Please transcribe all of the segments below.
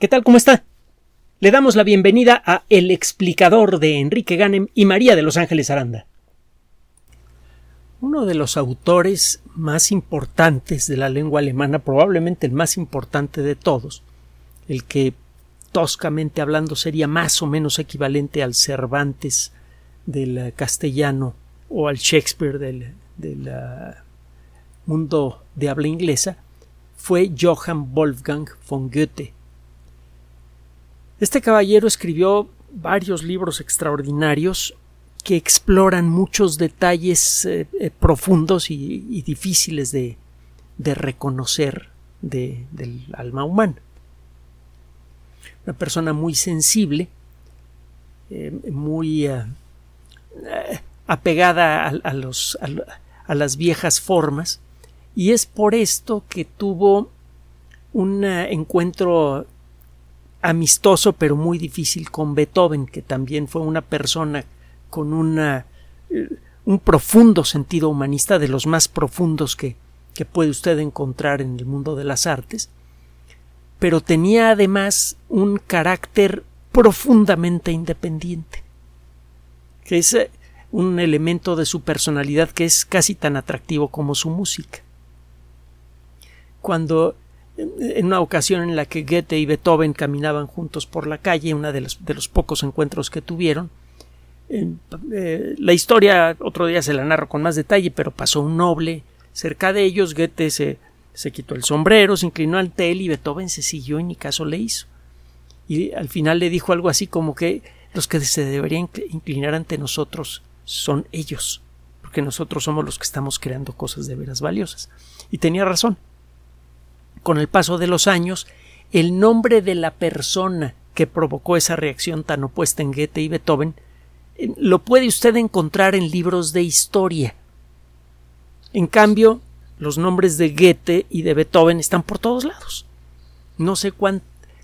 ¿Qué tal? ¿Cómo está? Le damos la bienvenida a El explicador de Enrique Ganem y María de Los Ángeles Aranda. Uno de los autores más importantes de la lengua alemana, probablemente el más importante de todos, el que toscamente hablando sería más o menos equivalente al Cervantes del castellano o al Shakespeare del, del mundo de habla inglesa, fue Johann Wolfgang von Goethe, este caballero escribió varios libros extraordinarios que exploran muchos detalles eh, eh, profundos y, difíciles de, reconocer del alma humana. Una persona muy sensible, eh, muy apegada a, los, a las viejas formas, y es por esto que tuvo un encuentro amistoso pero muy difícil con Beethoven, que también fue una persona con eh, un profundo sentido humanista, de los más profundos que, que puede usted encontrar en el mundo de las artes, pero tenía además un carácter profundamente independiente, que es eh, un elemento de su personalidad que es casi tan atractivo como su música. Cuando en una ocasión en la que Goethe y Beethoven caminaban juntos por la calle, uno de los, de los pocos encuentros que tuvieron. Eh, la historia otro día se la narro con más detalle, pero pasó un noble cerca de ellos. Goethe se, se quitó el sombrero, se inclinó ante él y Beethoven se siguió y ni caso le hizo. Y al final le dijo algo así como que los que se deberían inclinar ante nosotros son ellos, porque nosotros somos los que estamos creando cosas de veras valiosas. Y tenía razón con el paso de los años, el nombre de la persona que provocó esa reacción tan opuesta en Goethe y Beethoven eh, lo puede usted encontrar en libros de historia. En cambio, los nombres de Goethe y de Beethoven están por todos lados. No sé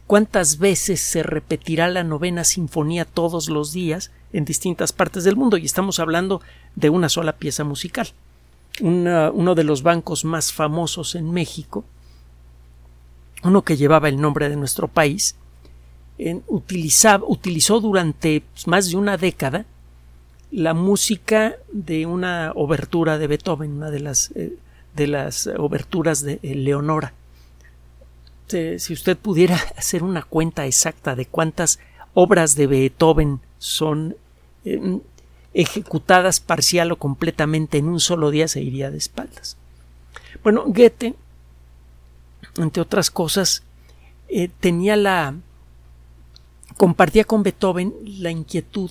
cuántas veces se repetirá la novena sinfonía todos los días en distintas partes del mundo y estamos hablando de una sola pieza musical. uno de los bancos más famosos en México uno que llevaba el nombre de nuestro país, utilizó durante más de una década la música de una obertura de Beethoven, una de las, eh, de las oberturas de eh, Leonora. Si usted pudiera hacer una cuenta exacta de cuántas obras de Beethoven son em, ejecutadas parcial o completamente en un solo día, se iría de espaldas. Bueno, Goethe entre otras cosas, eh, tenía la compartía con Beethoven la inquietud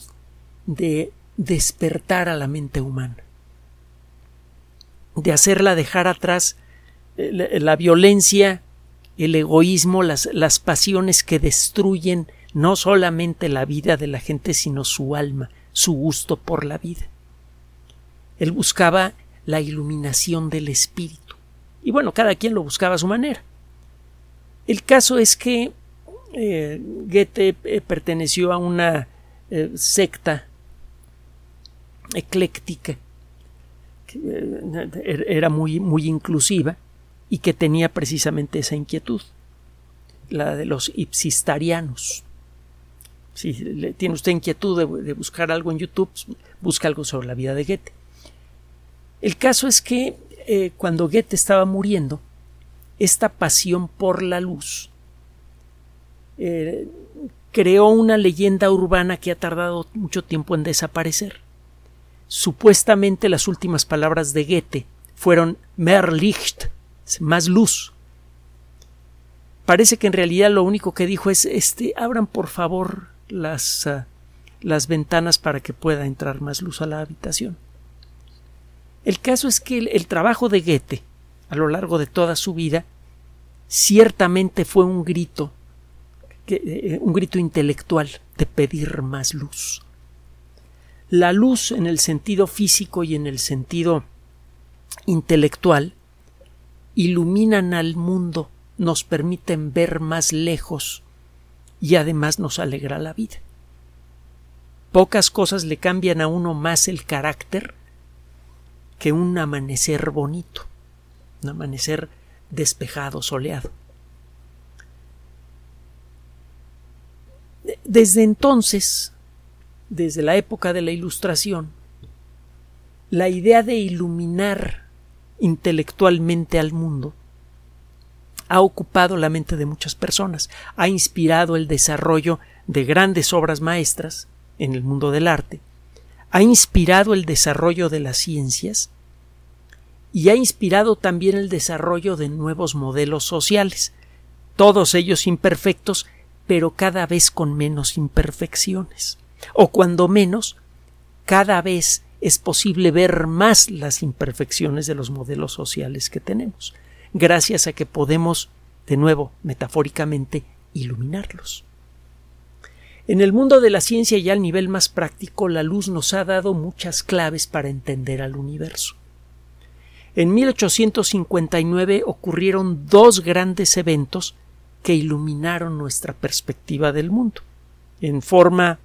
de despertar a la mente humana, de hacerla dejar atrás eh, la, violencia, el egoísmo, las, las pasiones que destruyen no solamente la vida de la gente, sino su alma, su gusto por la vida. Él buscaba la iluminación del espíritu. Y bueno, cada quien lo buscaba a su manera. El caso es que eh, Goethe eh, perteneció a una eh, secta ecléctica que era muy, muy inclusiva y que tenía precisamente esa inquietud, la de los ipsistarianos. Si tiene usted inquietud de, de, buscar algo en YouTube, busca algo sobre la vida de Goethe. El caso es que cuando Goethe estaba muriendo, esta pasión por la luz eh, creó una leyenda urbana que ha tardado mucho tiempo en desaparecer. Supuestamente las últimas palabras de Goethe fueron mehr Licht, más luz. Parece que en realidad lo único que dijo es este abran por favor las, ah, las ventanas para que pueda entrar más luz a la habitación. El caso es que el trabajo de Goethe a lo largo de toda su vida, ciertamente fue un grito, eh, un grito intelectual de pedir más luz. La luz en el sentido físico y en el sentido intelectual iluminan al mundo, nos permiten ver más lejos y además nos alegra la vida. Pocas cosas le cambian a uno más el carácter que un amanecer bonito un amanecer despejado, soleado. Desde entonces, desde la época de la Ilustración, la idea de iluminar intelectualmente al mundo ha ocupado la mente de muchas personas, ha inspirado el desarrollo de grandes obras maestras en el mundo del arte, ha inspirado el desarrollo de las ciencias y ha inspirado también el desarrollo de nuevos modelos sociales, todos ellos imperfectos, pero cada vez con menos imperfecciones, o cuando menos, cada vez es posible ver más las imperfecciones de los modelos sociales que tenemos, gracias a que podemos, de nuevo, metafóricamente, iluminarlos. En el mundo de la ciencia y al nivel más práctico, la luz nos ha dado muchas claves para entender al universo. En 1859 ocurrieron dos grandes eventos que iluminaron nuestra perspectiva del mundo, en forma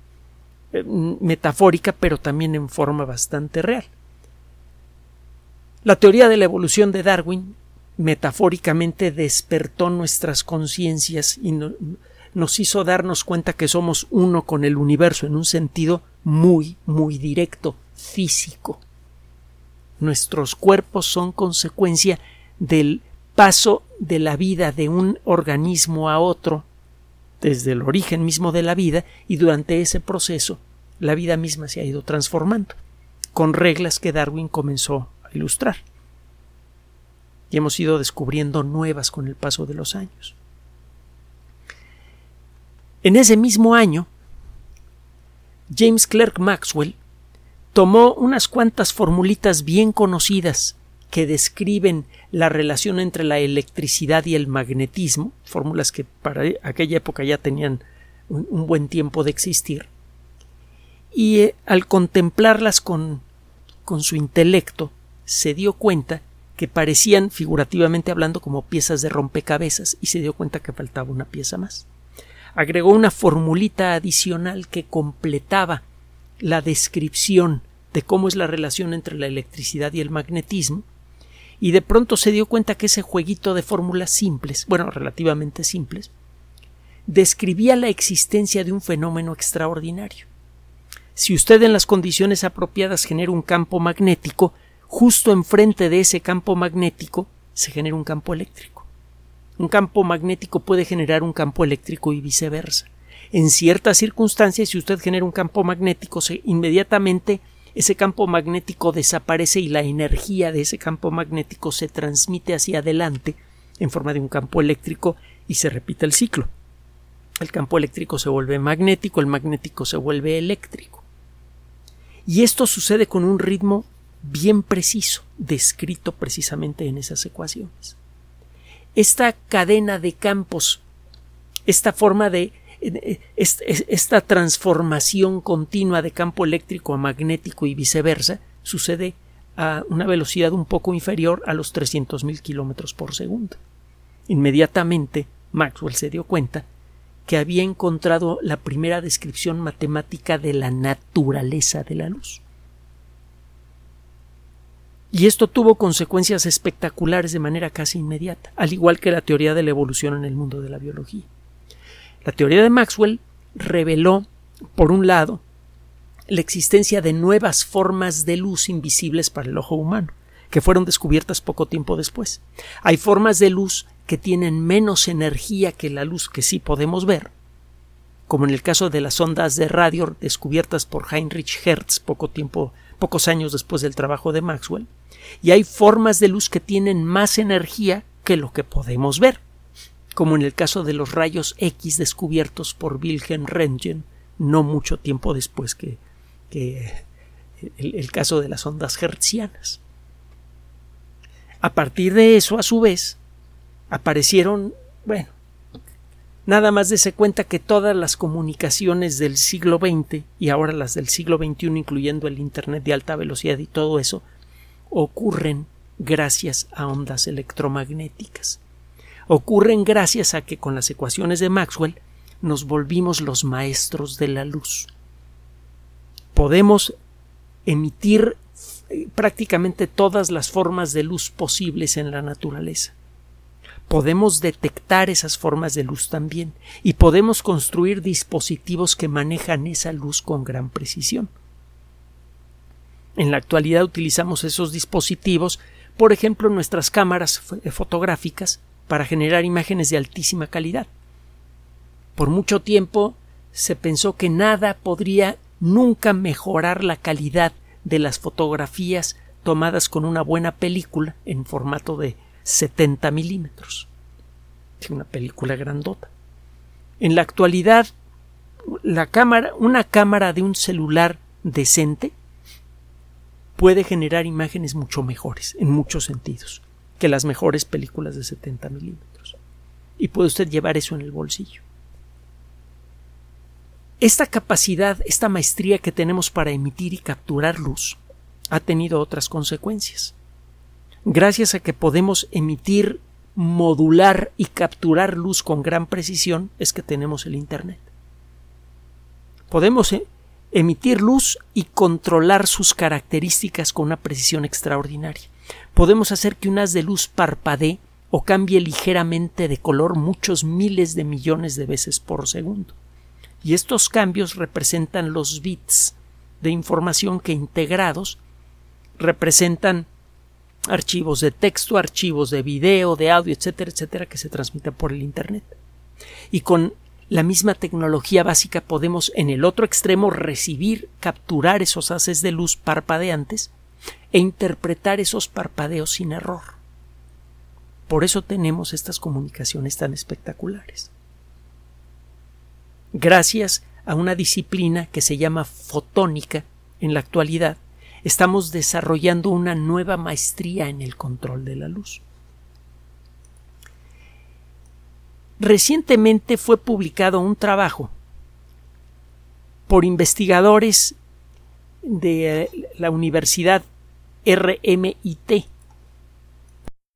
eh, metafórica, pero también en forma bastante real. La teoría de la evolución de Darwin metafóricamente despertó nuestras conciencias y nos hizo darnos cuenta que somos uno con el universo en un sentido muy, muy directo, físico. Nuestros cuerpos son consecuencia del paso de la vida de un organismo a otro, desde el origen mismo de la vida, y durante ese proceso la vida misma se ha ido transformando, con reglas que Darwin comenzó a ilustrar. Y hemos ido descubriendo nuevas con el paso de los años. En ese mismo año, James Clerk Maxwell tomó unas cuantas formulitas bien conocidas que describen la relación entre la electricidad y el magnetismo, fórmulas que para aquella época ya tenían un, buen tiempo de existir, y eh, al contemplarlas con, con su intelecto se dio cuenta que parecían figurativamente hablando como piezas de rompecabezas y se dio cuenta que faltaba una pieza más. Agregó una formulita adicional que completaba la descripción de cómo es la relación entre la electricidad y el magnetismo y de pronto se dio cuenta que ese jueguito de fórmulas simples, bueno, relativamente simples, describía la existencia de un fenómeno extraordinario. Si usted en las condiciones apropiadas genera un campo magnético, justo enfrente de ese campo magnético se genera un campo eléctrico. Un campo magnético puede generar un campo eléctrico y viceversa. En ciertas circunstancias, si usted genera un campo magnético, se inmediatamente ese campo magnético desaparece y la energía de ese campo magnético se transmite hacia adelante en forma de un campo eléctrico y se repite el ciclo. El campo eléctrico se vuelve magnético, el magnético se vuelve eléctrico. Y esto sucede con un ritmo bien preciso, descrito precisamente en esas ecuaciones. Esta cadena de campos, esta forma de esta transformación continua de campo eléctrico a magnético y viceversa sucede a una velocidad un poco inferior a los 300.000 kilómetros por segundo. Inmediatamente Maxwell se dio cuenta que había encontrado la primera descripción matemática de la naturaleza de la luz. Y esto tuvo consecuencias espectaculares de manera casi inmediata, al igual que la teoría de la evolución en el mundo de la biología. La teoría de Maxwell reveló, por un lado, la existencia de nuevas formas de luz invisibles para el ojo humano, que fueron descubiertas poco tiempo después. Hay formas de luz que tienen menos energía que la luz que sí podemos ver, como en el caso de las ondas de radio descubiertas por Heinrich Hertz poco tiempo, pocos años después del trabajo de Maxwell, y hay formas de luz que tienen más energía que lo que podemos ver, como en el caso de los rayos X descubiertos por Wilhelm Röntgen no mucho tiempo después que, el, el, caso de las ondas hertzianas. A partir de eso, a su vez, aparecieron, bueno, nada más de se cuenta que todas las comunicaciones del siglo XX y ahora las del siglo XXI, incluyendo el Internet de alta velocidad y todo eso, ocurren gracias a ondas electromagnéticas ocurren gracias a que con las ecuaciones de Maxwell nos volvimos los maestros de la luz. Podemos emitir eh, prácticamente todas las formas de luz posibles en la naturaleza. podemos detectar esas formas de luz también y podemos construir dispositivos que manejan esa luz con gran precisión. En la actualidad utilizamos esos dispositivos, por ejemplo, nuestras cámaras fotográficas, para generar imágenes de altísima calidad. Por mucho tiempo se pensó que nada podría nunca mejorar la calidad de las fotografías tomadas con una buena película en formato de 70 milímetros. Una película grandota. En la actualidad, la cámara, una cámara de un celular decente puede generar imágenes mucho mejores, en muchos sentidos, que las mejores películas de 70 milímetros. Y puede usted llevar eso en el bolsillo. Esta capacidad, esta maestría que tenemos para emitir y capturar luz, ha tenido otras consecuencias. Gracias a que podemos emitir, modular y capturar luz con gran precisión, es que tenemos el Internet. Podemos eh, emitir luz y controlar sus características con una precisión extraordinaria. Podemos hacer que un haz de luz parpadee o cambie ligeramente de color muchos miles de millones de veces por segundo. Y estos cambios representan los bits de información que integrados representan archivos de texto, archivos de video, de audio, etcétera, etcétera, que se transmiten por el Internet. Y con la misma tecnología básica podemos en el otro extremo recibir, capturar esos haces de luz parpadeantes e interpretar esos parpadeos sin error. Por eso tenemos estas comunicaciones tan espectaculares. Gracias a una disciplina que se llama fotónica en la actualidad, estamos desarrollando una nueva maestría en el control de la luz. Recientemente fue publicado un trabajo por investigadores de la Universidad RMIT.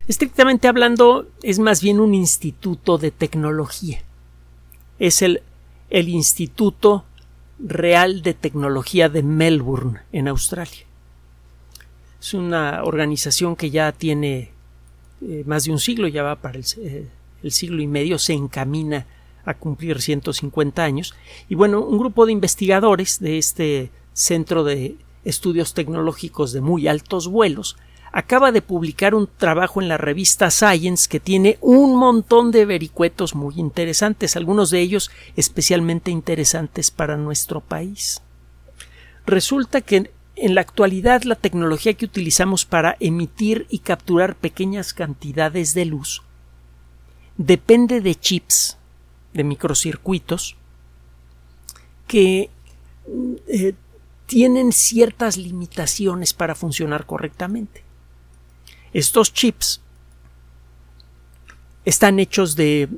Estrictamente hablando, es más bien un instituto de tecnología. Es el, el Instituto Real de Tecnología de Melbourne, en Australia. Es una organización que ya tiene eh, más de un siglo, ya va para eh, el, siglo y medio, se encamina a cumplir 150 años. Y bueno, un grupo de investigadores de este Centro de Estudios Tecnológicos de Muy Altos Vuelos acaba de publicar un trabajo en la revista Science que tiene un montón de vericuetos muy interesantes, algunos de ellos especialmente interesantes para nuestro país. Resulta que en la actualidad la tecnología que utilizamos para emitir y capturar pequeñas cantidades de luz depende de chips, de microcircuitos, que eh, tienen ciertas limitaciones para funcionar correctamente. Estos chips están hechos de,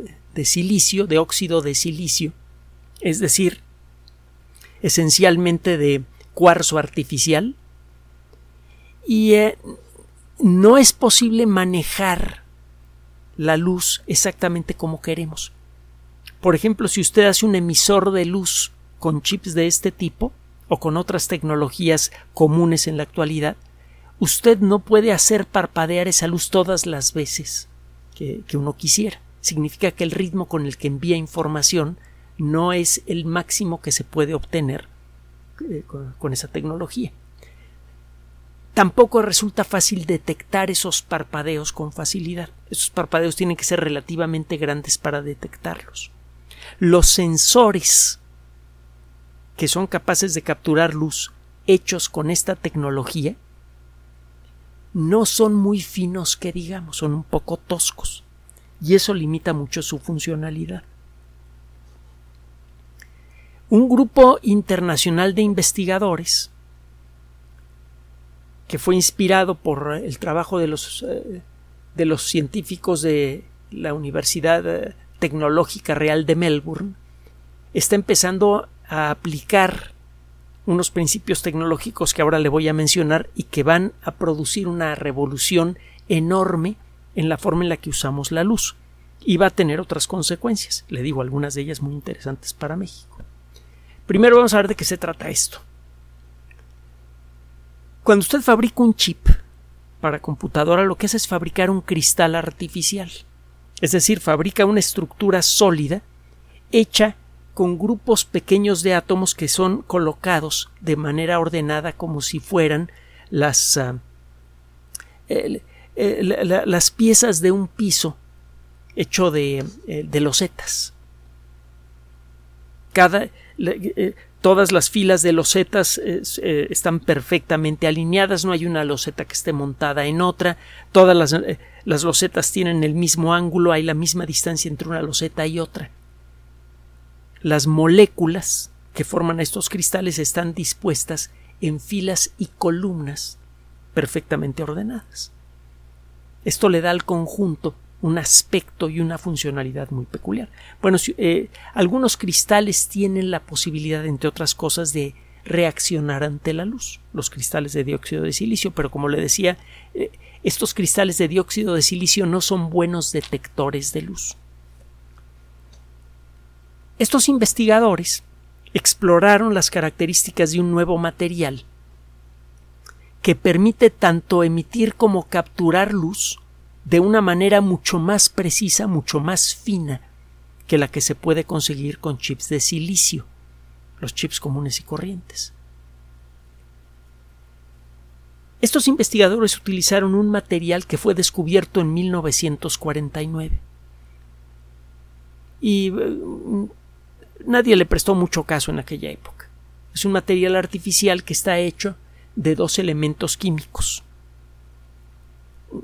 silicio, de óxido de silicio, es decir, esencialmente de cuarzo artificial y eh, no es posible manejar la luz exactamente como queremos. Por ejemplo, si usted hace un emisor de luz con chips de este tipo o con otras tecnologías comunes en la actualidad, usted no puede hacer parpadear esa luz todas las veces que, uno quisiera. Significa que el ritmo con el que envía información no es el máximo que se puede obtener eh, con, esa tecnología. Tampoco resulta fácil detectar esos parpadeos con facilidad. Esos parpadeos tienen que ser relativamente grandes para detectarlos. Los sensores que son capaces de capturar luz hechos con esta tecnología no son muy finos que digamos, son un poco toscos. Y eso limita mucho su funcionalidad. Un grupo internacional de investigadores que fue inspirado por el trabajo de los, eh, de los científicos de la Universidad eh, Tecnológica Real de Melbourne, está empezando a aplicar unos principios tecnológicos que ahora le voy a mencionar y que van a producir una revolución enorme en la forma en la que usamos la luz y va a tener otras consecuencias. Le digo algunas de ellas muy interesantes para México. Primero vamos a ver de qué se trata esto. Cuando usted fabrica un chip para computadora, lo que hace es fabricar un cristal artificial. Es decir, fabrica una estructura sólida hecha con grupos pequeños de átomos que son colocados de manera ordenada como si fueran las, la, las piezas de un piso hecho de, eh, de losetas. Cada, eh, todas las filas de losetas eh, están perfectamente alineadas, no hay una loseta que esté montada en otra, todas las, las losetas tienen el mismo ángulo, hay la misma distancia entre una loseta y otra. Las moléculas que forman estos cristales están dispuestas en filas y columnas perfectamente ordenadas. Esto le da al conjunto un aspecto y una funcionalidad muy peculiar. Bueno, eh, algunos cristales tienen la posibilidad, entre otras cosas, de reaccionar ante la luz, los cristales de dióxido de silicio, pero como le decía, eh, estos cristales de dióxido de silicio no son buenos detectores de luz. Estos investigadores exploraron las características de un nuevo material que permite tanto emitir como capturar luz de una manera mucho más precisa, mucho más fina que la que se puede conseguir con chips de silicio, los chips comunes y corrientes. Estos investigadores utilizaron un material que fue descubierto en 1949 y mm, nadie le prestó mucho caso en aquella época. Es un material artificial que está hecho de dos elementos químicos,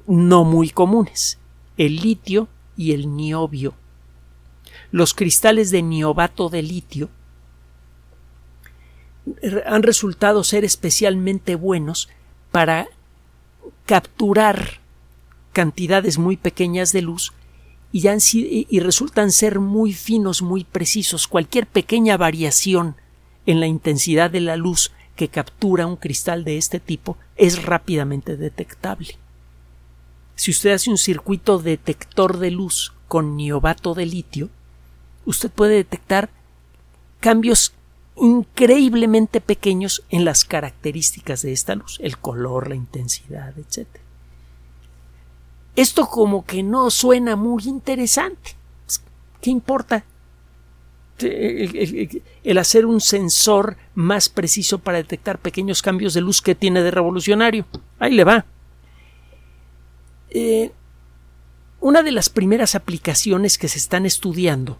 no muy comunes, el litio y el niobio. Los cristales de niobato de litio han resultado ser especialmente buenos para capturar cantidades muy pequeñas de luz y, resultan ser muy finos, muy precisos. Cualquier pequeña variación en la intensidad de la luz que captura un cristal de este tipo es rápidamente detectable. Si usted hace un circuito detector de luz con niobato de litio, usted puede detectar cambios increíblemente pequeños en las características de esta luz, el color, la intensidad, etc. Esto como que no suena muy interesante. Pues, ¿Qué importa? El, hacer un sensor más preciso para detectar pequeños cambios de luz que tiene de revolucionario. Ahí le va. Eh, una de las primeras aplicaciones que se están estudiando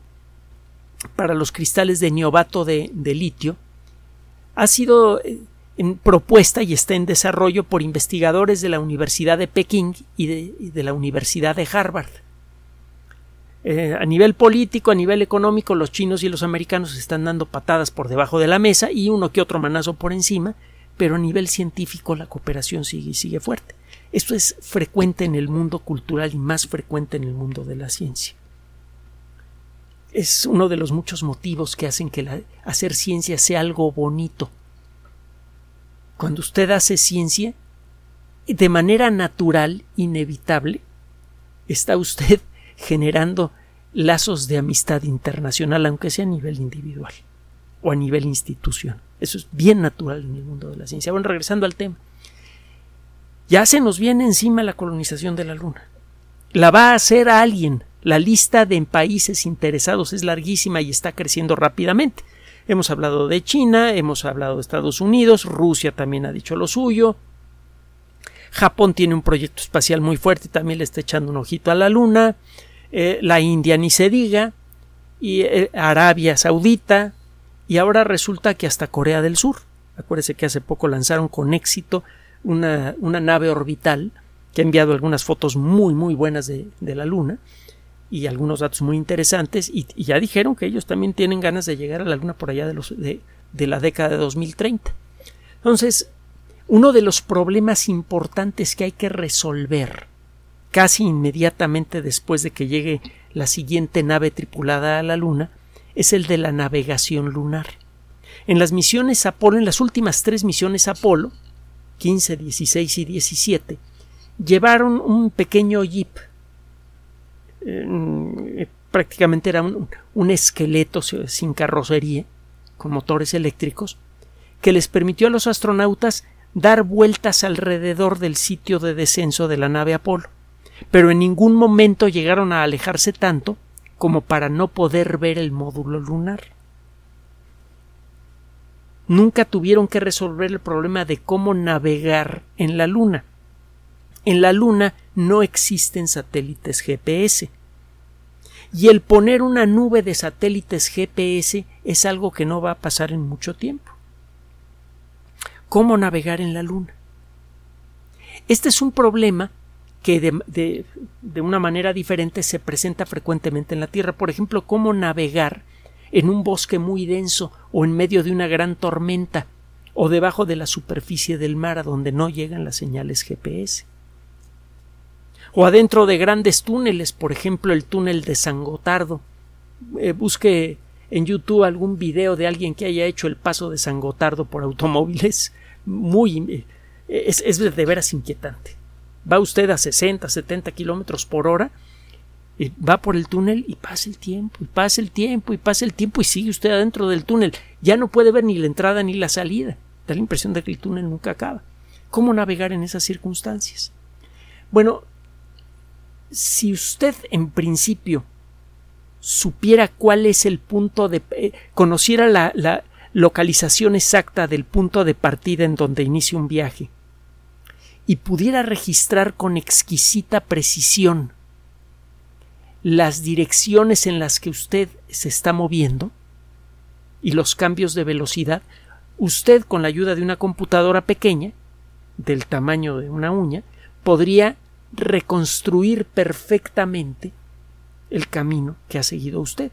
para los cristales de niobato de, litio ha sido eh, propuesta y está en desarrollo por investigadores de la Universidad de Pekín y de, la Universidad de Harvard. Eh, a nivel político, a nivel económico, los chinos y los americanos están dando patadas por debajo de la mesa y uno que otro manazo por encima, pero a nivel científico la cooperación sigue, sigue fuerte. Esto es frecuente en el mundo cultural y más frecuente en el mundo de la ciencia. Es uno de los muchos motivos que hacen que hacer ciencia sea algo bonito. Cuando usted hace ciencia, de manera natural, inevitable, está usted generando lazos de amistad internacional, aunque sea a nivel individual o a nivel institución. Eso es bien natural en el mundo de la ciencia. Bueno, regresando al tema. Ya se nos viene encima la colonización de la Luna. La va a hacer alguien. La lista de países interesados es larguísima y está creciendo rápidamente. Hemos hablado de China, hemos hablado de Estados Unidos, Rusia también ha dicho lo suyo. Japón tiene un proyecto espacial muy fuerte también le está echando un ojito a la Luna. Eh, la India ni se diga. Y eh, Arabia Saudita. Y ahora resulta que hasta Corea del Sur. Acuérdese que hace poco lanzaron con éxito una, nave orbital que ha enviado algunas fotos muy muy buenas de, la Luna y algunos datos muy interesantes y, ya dijeron que ellos también tienen ganas de llegar a la Luna por allá de, los, de, de la década de 2030. Entonces, uno de los problemas importantes que hay que resolver casi inmediatamente después de que llegue la siguiente nave tripulada a la Luna es el de la navegación lunar. En las misiones Apolo, en las últimas tres misiones Apolo, 15, 16 y 17, llevaron un pequeño jeep. Eh, prácticamente era un, un esqueleto sin carrocería, con motores eléctricos, que les permitió a los astronautas dar vueltas alrededor del sitio de descenso de la nave Apolo. pero en ningún momento llegaron a alejarse tanto como para no poder ver el módulo lunar. Nunca tuvieron que resolver el problema de cómo navegar en la Luna. En la Luna no existen satélites GPS. Y el poner una nube de satélites GPS es algo que no va a pasar en mucho tiempo. ¿Cómo navegar en la Luna? Este es un problema que de, una manera diferente se presenta frecuentemente en la Tierra. Por ejemplo, cómo navegar en un bosque muy denso o en medio de una gran tormenta o debajo de la superficie del mar a donde no llegan las señales GPS. O adentro de grandes túneles, por ejemplo el túnel de San Gotardo. Eh, busque en YouTube algún video de alguien que haya hecho el paso de San Gotardo por automóviles. Muy. Eh, es, es de veras inquietante va usted a 60, 70 kilómetros por hora, y va por el túnel y pasa el tiempo, y pasa el tiempo, y pasa el tiempo, y sigue usted adentro del túnel. Ya no puede ver ni la entrada ni la salida. Da la impresión de que el túnel nunca acaba. ¿Cómo navegar en esas circunstancias? Bueno, si usted en principio supiera cuál es el punto de. Eh, conociera la, la localización exacta del punto de partida en donde inicia un viaje, y pudiera registrar con exquisita precisión las direcciones en las que usted se está moviendo y los cambios de velocidad, usted con la ayuda de una computadora pequeña, del tamaño de una uña, podría reconstruir perfectamente el camino que ha seguido usted.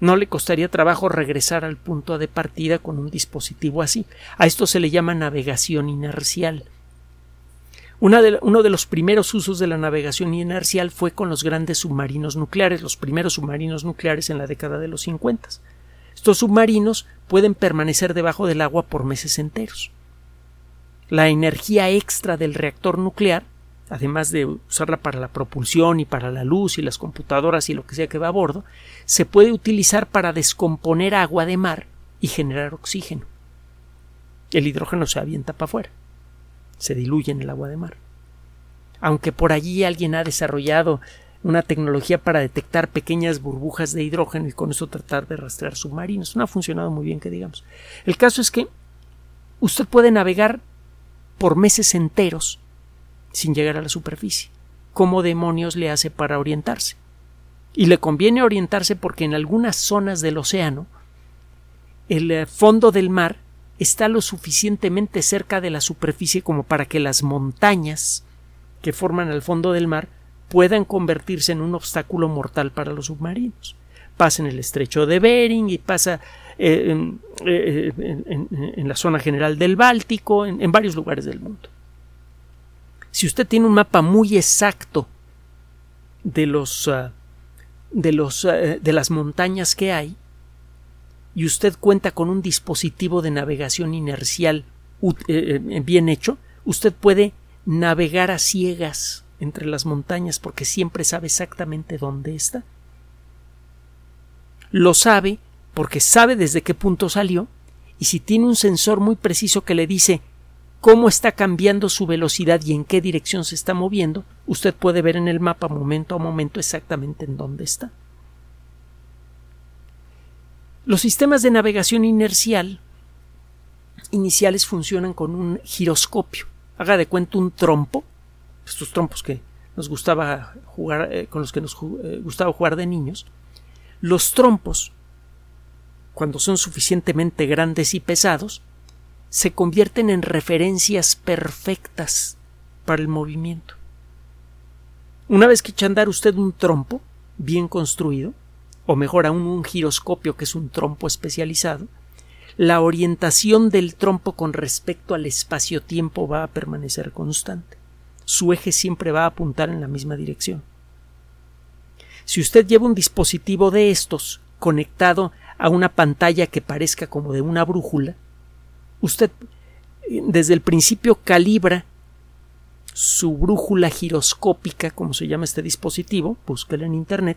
No le costaría trabajo regresar al punto de partida con un dispositivo así. A esto se le llama navegación inercial uno de los primeros usos de la navegación inercial fue con los grandes submarinos nucleares, los primeros submarinos nucleares en la década de los 50. Estos submarinos pueden permanecer debajo del agua por meses enteros. La energía extra del reactor nuclear, además de usarla para la propulsión y para la luz y las computadoras y lo que sea que va a bordo, se puede utilizar para descomponer agua de mar y generar oxígeno. El hidrógeno se avienta para afuera se diluye en el agua de mar. Aunque por allí alguien ha desarrollado una tecnología para detectar pequeñas burbujas de hidrógeno y con eso tratar de rastrear submarinos. No ha funcionado muy bien, que digamos. El caso es que usted puede navegar por meses enteros sin llegar a la superficie. ¿Cómo demonios le hace para orientarse? Y le conviene orientarse porque en algunas zonas del océano el eh, fondo del mar está lo suficientemente cerca de la superficie como para que las montañas que forman el fondo del mar puedan convertirse en un obstáculo mortal para los submarinos. Pasa en el estrecho de Bering y pasa eh, eh, en, la zona general del Báltico, en, varios lugares del mundo. Si usted tiene un mapa muy exacto de los, ah, de, los, ah, de las montañas que hay, y usted cuenta con un dispositivo de navegación inercial eh, eh, bien hecho, usted puede navegar a ciegas entre las montañas porque siempre sabe exactamente dónde está. Lo sabe porque sabe desde qué punto salió y si tiene un sensor muy preciso que le dice cómo está cambiando su velocidad y en qué dirección se está moviendo, usted puede ver en el mapa momento a momento exactamente en dónde está. Los sistemas de navegación inercial iniciales funcionan con un giroscopio. Haga de cuenta un trompo, estos trompos que nos gustaba jugar, eh, con los que nos eh, gustaba jugar de niños. Los trompos, cuando son suficientemente grandes y pesados, se convierten en referencias perfectas para el movimiento. Una vez que echa a andar usted un trompo bien construido, o mejor aún un giroscopio que es un trompo especializado, la orientación del trompo con respecto al espacio-tiempo va a permanecer constante. Su eje siempre va a apuntar en la misma dirección. Si usted lleva un dispositivo de estos conectado a una pantalla que parezca como de una brújula, usted desde el principio calibra su brújula giroscópica, como se llama este dispositivo, búsquelo en internet,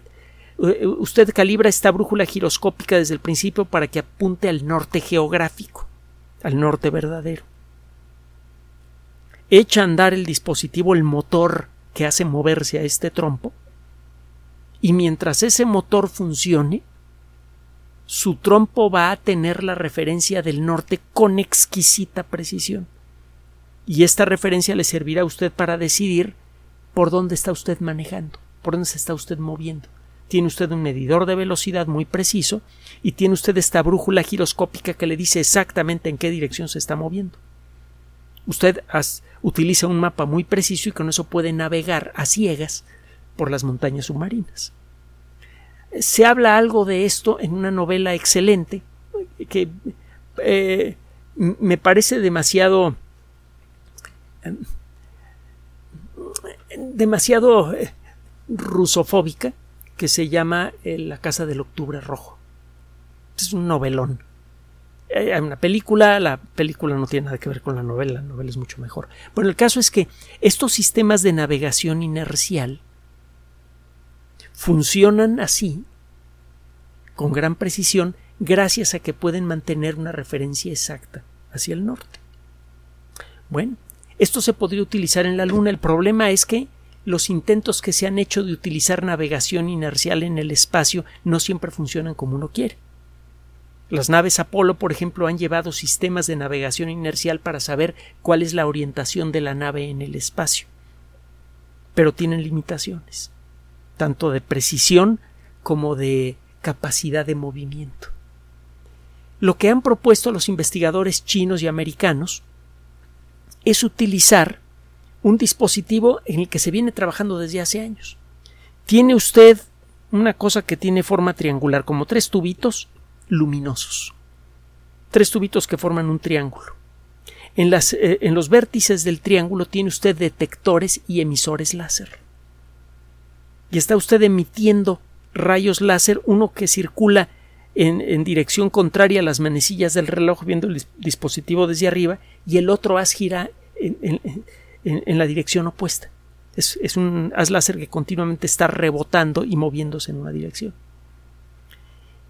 eh, usted calibra esta brújula giroscópica desde el principio para que apunte al norte geográfico, al norte verdadero. Echa a andar el dispositivo, el motor que hace moverse a este trompo y mientras ese motor funcione, su trompo va a tener la referencia del norte con exquisita precisión. Y esta referencia le servirá a usted para decidir por dónde está usted manejando, por dónde se está usted moviendo. Tiene usted un medidor de velocidad muy preciso y tiene usted esta brújula giroscópica que le dice exactamente en qué dirección se está moviendo. Usted utiliza un mapa muy preciso y con eso puede navegar a ciegas por las montañas submarinas. Se habla algo de esto en una novela excelente que eh, me parece demasiado demasiado eh, rusofóbica que se llama eh, La Casa del Octubre Rojo. Es un novelón. Hay una película, la película no tiene nada que ver con la novela, la novela es mucho mejor. Bueno, el caso es que estos sistemas de navegación inercial funcionan así, con gran precisión, gracias a que pueden mantener una referencia exacta hacia el norte. Bueno, esto se podría utilizar en la Luna. El problema es que los intentos que se han hecho de utilizar navegación inercial en el espacio no siempre funcionan como uno quiere. Las naves Apolo, por ejemplo, han llevado sistemas de navegación inercial para saber cuál es la orientación de la nave en el espacio. Pero tienen limitaciones tanto de precisión como de capacidad de movimiento. Lo que han propuesto los investigadores chinos y americanos es utilizar un dispositivo en el que se viene trabajando desde hace años. Tiene usted una cosa que tiene forma triangular, como tres tubitos luminosos. Tres tubitos que forman un triángulo. En, las, eh, en los vértices del triángulo tiene usted detectores y emisores láser y está usted emitiendo rayos láser, uno que circula en, dirección contraria a las manecillas del reloj viendo el dispositivo desde arriba y el otro haz gira en, la dirección opuesta. Es, es, un haz láser que continuamente está rebotando y moviéndose en una dirección.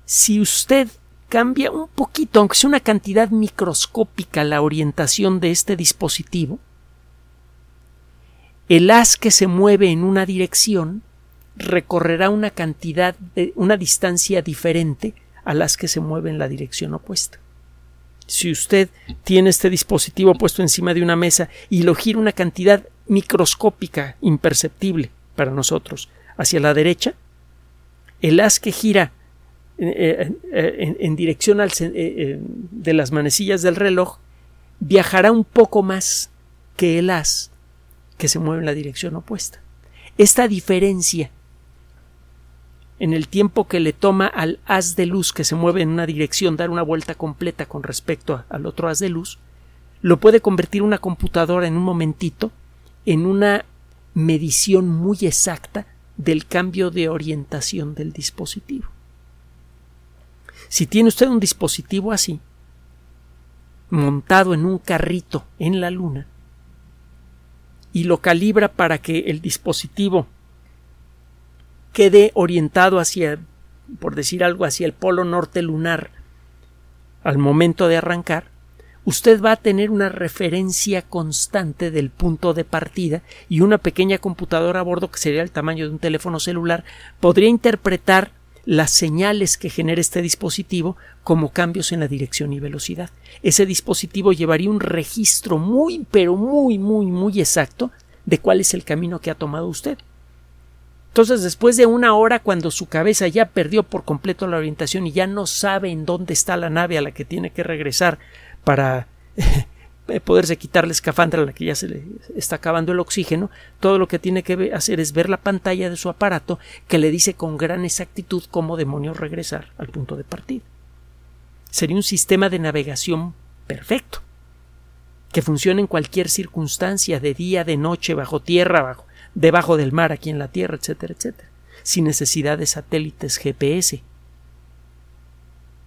Si usted cambia un poquito, aunque sea una cantidad microscópica, la orientación de este dispositivo, el haz que se mueve en una dirección recorrerá una cantidad de una distancia diferente a las que se mueve en la dirección opuesta. Si usted tiene este dispositivo puesto encima de una mesa y lo gira una cantidad microscópica, imperceptible para nosotros, hacia la derecha, el haz que gira eh, eh, en, dirección al, eh, de las manecillas del reloj viajará un poco más que el haz que se mueve en la dirección opuesta. Esta diferencia en el tiempo que le toma al haz de luz que se mueve en una dirección dar una vuelta completa con respecto al otro haz de luz, lo puede convertir una computadora en un momentito en una medición muy exacta del cambio de orientación del dispositivo. Si tiene usted un dispositivo así, montado en un carrito en la Luna, y lo calibra para que el dispositivo quede orientado hacia, por decir algo, hacia el polo norte lunar al momento de arrancar, usted va a tener una referencia constante del punto de partida y una pequeña computadora a bordo que sería el tamaño de un teléfono celular podría interpretar las señales que genera este dispositivo como cambios en la dirección y velocidad. Ese dispositivo llevaría un registro muy, pero muy, muy, muy exacto de cuál es el camino que ha tomado usted. Entonces, después de una hora, cuando su cabeza ya perdió por completo la orientación y ya no sabe en dónde está la nave a la que tiene que regresar para poderse quitar la escafandra a la que ya se le está acabando el oxígeno, todo lo que tiene que hacer es ver la pantalla de su aparato que le dice con gran exactitud cómo demonios regresar al punto de partida. Sería un sistema de navegación perfecto, que funcione en cualquier circunstancia, de día, de noche, bajo tierra, bajo debajo del mar, aquí en la Tierra, etcétera, etcétera, sin necesidad de satélites GPS.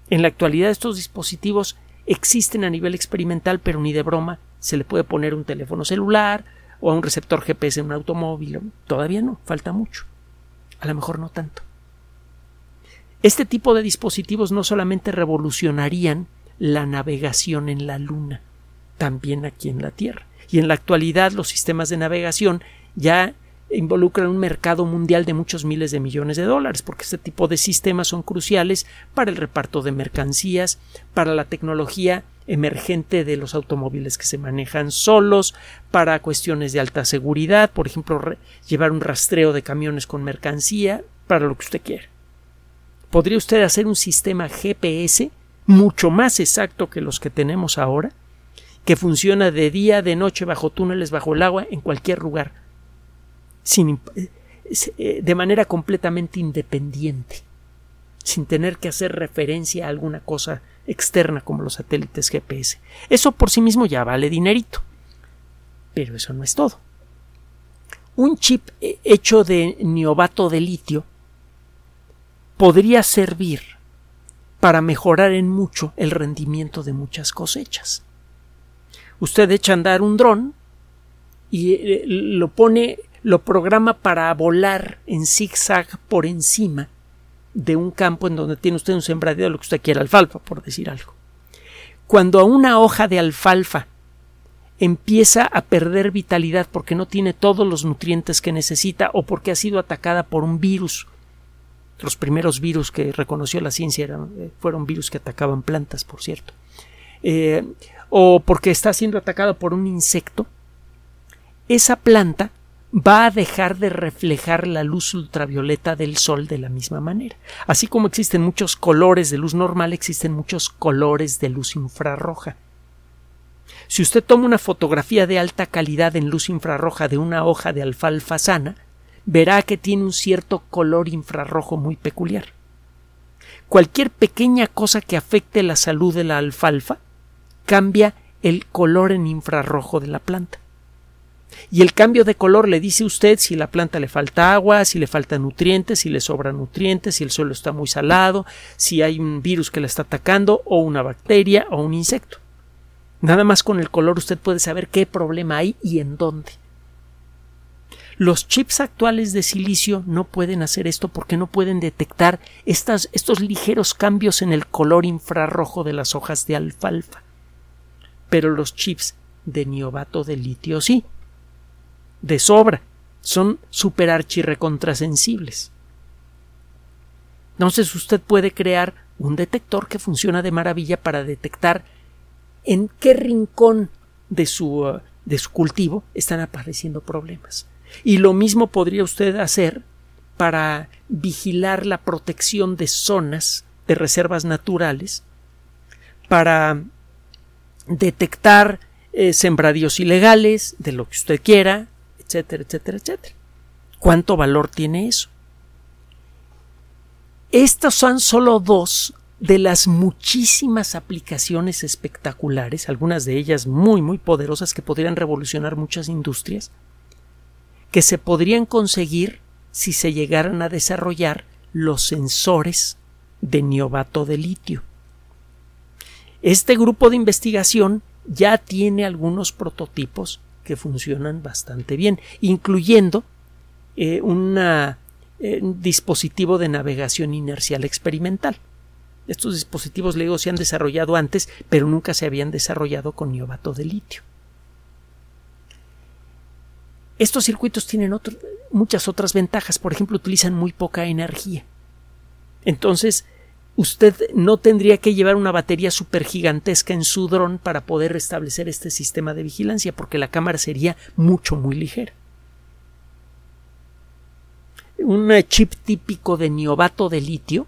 En la actualidad estos dispositivos existen a nivel experimental, pero ni de broma se le puede poner un teléfono celular o a un receptor GPS en un automóvil. Todavía no, falta mucho. A lo mejor no tanto. Este tipo de dispositivos no solamente revolucionarían la navegación en la Luna, también aquí en la Tierra. Y en la actualidad los sistemas de navegación ya involucran un mercado mundial de muchos miles de millones de dólares, porque este tipo de sistemas son cruciales para el reparto de mercancías, para la tecnología emergente de los automóviles que se manejan solos, para cuestiones de alta seguridad, por ejemplo, llevar un rastreo de camiones con mercancía, para lo que usted quiera. Podría usted hacer un sistema GPS mucho más exacto que los que tenemos ahora, que funciona de día, de noche, bajo túneles, bajo el agua, en cualquier lugar, sin, eh, eh, de manera completamente independiente, sin tener que hacer referencia a alguna cosa externa como los satélites GPS. Eso por sí mismo ya vale dinerito. Pero eso no es todo. Un chip eh, hecho de niobato de litio podría servir para mejorar en mucho el rendimiento de muchas cosechas. Usted echa a andar un dron y lo pone, lo programa para volar en zigzag por encima de un campo en donde tiene usted un sembradío de lo que usted quiera, alfalfa, por decir algo. Cuando a una hoja de alfalfa empieza a perder vitalidad porque no tiene todos los nutrientes que necesita o porque ha sido atacada por un virus. Los primeros virus que reconoció la ciencia eran, eh, fueron virus que atacaban plantas, por cierto. Eh, o porque está siendo atacado por un insecto, esa planta va a dejar de reflejar la luz ultravioleta del sol de la misma manera. Así como existen muchos colores de luz normal, existen muchos colores de luz infrarroja. Si usted toma una fotografía de alta calidad en luz infrarroja de una hoja de alfalfa sana, verá que tiene un cierto color infrarrojo muy peculiar. Cualquier pequeña cosa que afecte la salud de la alfalfa cambia el color en infrarrojo de la planta. Y el cambio de color le dice usted si la planta le falta agua, si le falta nutrientes, si le sobran nutrientes, si el suelo está muy salado, si hay un virus que la está atacando, o una bacteria, o un insecto. Nada más con el color usted puede saber qué problema hay y en dónde. Los chips actuales de silicio no pueden hacer esto porque no pueden detectar estos ligeros cambios en el color infrarrojo de las hojas de alfalfa. Pero los chips de niobato de litio sí de sobra. Son super archirrecontrasensibles. Entonces usted puede crear un detector que funciona de maravilla para detectar en qué rincón de su, uh, de su cultivo están apareciendo problemas. Y lo mismo podría usted hacer para vigilar la protección de zonas de reservas naturales, para detectar eh, sembradíos ilegales, de lo que usted quiera, etcétera, etcétera, etcétera. ¿Cuánto valor tiene eso? Estas son solo dos de las muchísimas aplicaciones espectaculares, algunas de ellas muy, muy poderosas que podrían revolucionar muchas industrias, que se podrían conseguir si se llegaran a desarrollar los sensores de niobato de litio. Este grupo de investigación ya tiene algunos prototipos que funcionan bastante bien, incluyendo eh, eh, un dispositivo de navegación inercial experimental. Estos dispositivos, le se han desarrollado antes, pero nunca se habían desarrollado con niobato de litio. Estos circuitos tienen muchas otras ventajas. Por ejemplo, utilizan muy poca energía. Entonces, usted no tendría que llevar una batería supergigantesca en su dron para poder restablecer este sistema de vigilancia, porque la cámara sería mucho, muy ligera. Un chip típico de niobato de litio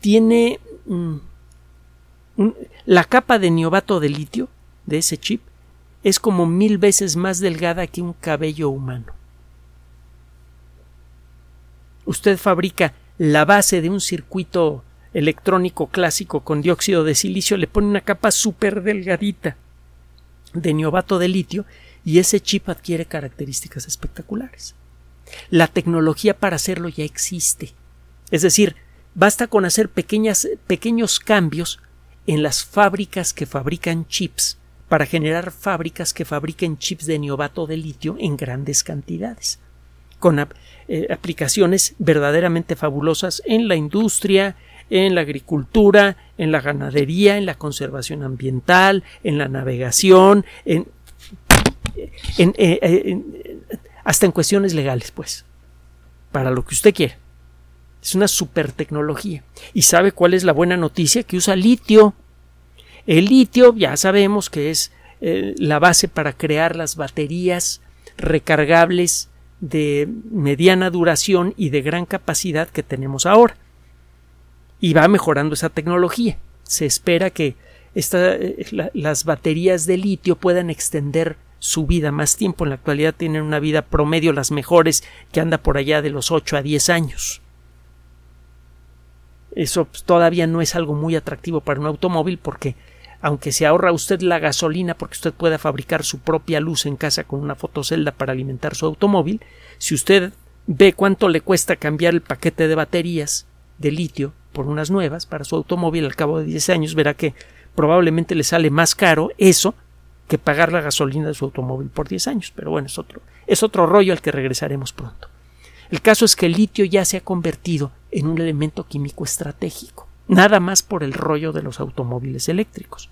tiene la capa de niobato de litio de ese chip es como mil veces más delgada que un cabello humano. Usted fabrica la base de un circuito electrónico clásico con dióxido de silicio, le pone una capa súper delgadita de niobato de litio y ese chip adquiere características espectaculares. La tecnología para hacerlo ya existe. Es decir, basta con hacer pequeñas, pequeños cambios en las fábricas que fabrican chips para generar fábricas que fabriquen chips de niobato de litio en grandes cantidades con eh, aplicaciones verdaderamente fabulosas en la industria, en la agricultura, en la ganadería, en la conservación ambiental, en la navegación, en, eh, hasta en cuestiones legales, pues, para lo que usted quiera. Es una super tecnología. ¿Y sabe cuál es la buena noticia? Que usa litio. El litio ya sabemos que es eh, la base para crear las baterías recargables de mediana duración y de gran capacidad que tenemos ahora. Y va mejorando esa tecnología. Se espera que eh, las baterías de litio puedan extender su vida más tiempo. En la actualidad tienen una vida promedio las mejores que anda por allá de los 8 a 10 años. Eso pues, todavía no es algo muy atractivo para un automóvil porque aunque se ahorra usted la gasolina porque usted pueda fabricar su propia luz en casa con una fotocelda para alimentar su automóvil, si usted ve cuánto le cuesta cambiar el paquete de baterías de litio por unas nuevas para su automóvil al cabo de 10 años, verá que probablemente le sale más caro eso que pagar la gasolina de su automóvil por 10 años. Pero bueno, es otro, es otro rollo al que regresaremos pronto. El caso es que el litio ya se ha convertido en un elemento químico estratégico nada más por el rollo de los automóviles eléctricos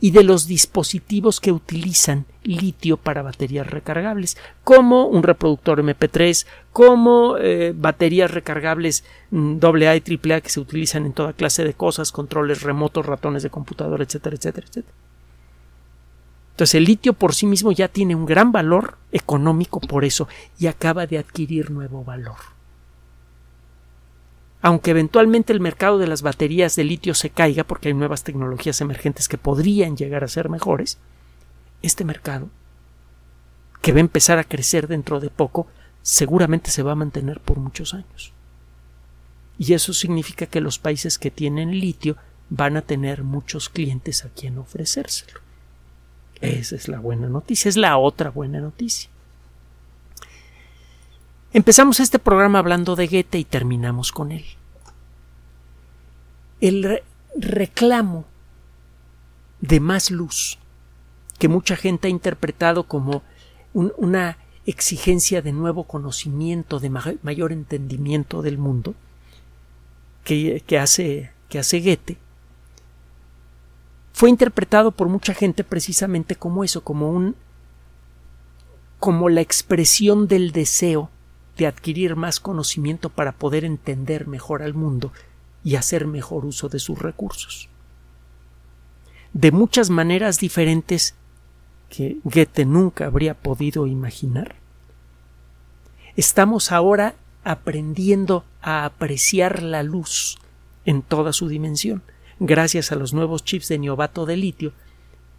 y de los dispositivos que utilizan litio para baterías recargables, como un reproductor MP3, como eh, baterías recargables AA mm, y AAA que se utilizan en toda clase de cosas, controles remotos, ratones de computador, etcétera, etcétera, etcétera. Entonces el litio por sí mismo ya tiene un gran valor económico por eso y acaba de adquirir nuevo valor aunque eventualmente el mercado de las baterías de litio se caiga porque hay nuevas tecnologías emergentes que podrían llegar a ser mejores, este mercado, que va a empezar a crecer dentro de poco, seguramente se va a mantener por muchos años. Y eso significa que los países que tienen litio van a tener muchos clientes a quien ofrecérselo. Esa es la buena noticia, es la otra buena noticia. Empezamos este programa hablando de Goethe y terminamos con él. El reclamo de más luz, que mucha gente ha interpretado como una exigencia de nuevo conocimiento, de mayor entendimiento del mundo, que, hace, que hace Goethe, fue interpretado por mucha gente precisamente como eso, como un como la expresión del deseo de adquirir más conocimiento para poder entender mejor al mundo y hacer mejor uso de sus recursos. De muchas maneras diferentes que Goethe nunca habría podido imaginar. Estamos ahora aprendiendo a apreciar la luz en toda su dimensión. Gracias a los nuevos chips de neobato de litio,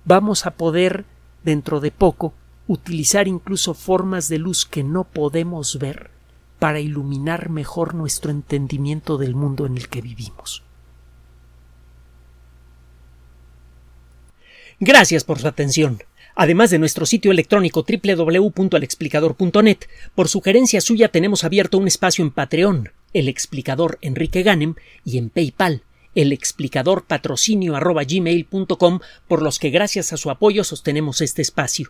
vamos a poder, dentro de poco, utilizar incluso formas de luz que no podemos ver para iluminar mejor nuestro entendimiento del mundo en el que vivimos. Gracias por su atención. Además de nuestro sitio electrónico www.alexplicador.net, por sugerencia suya tenemos abierto un espacio en Patreon, el explicador Enrique Ganem, y en PayPal, el explicador patrocinio por los que gracias a su apoyo sostenemos este espacio.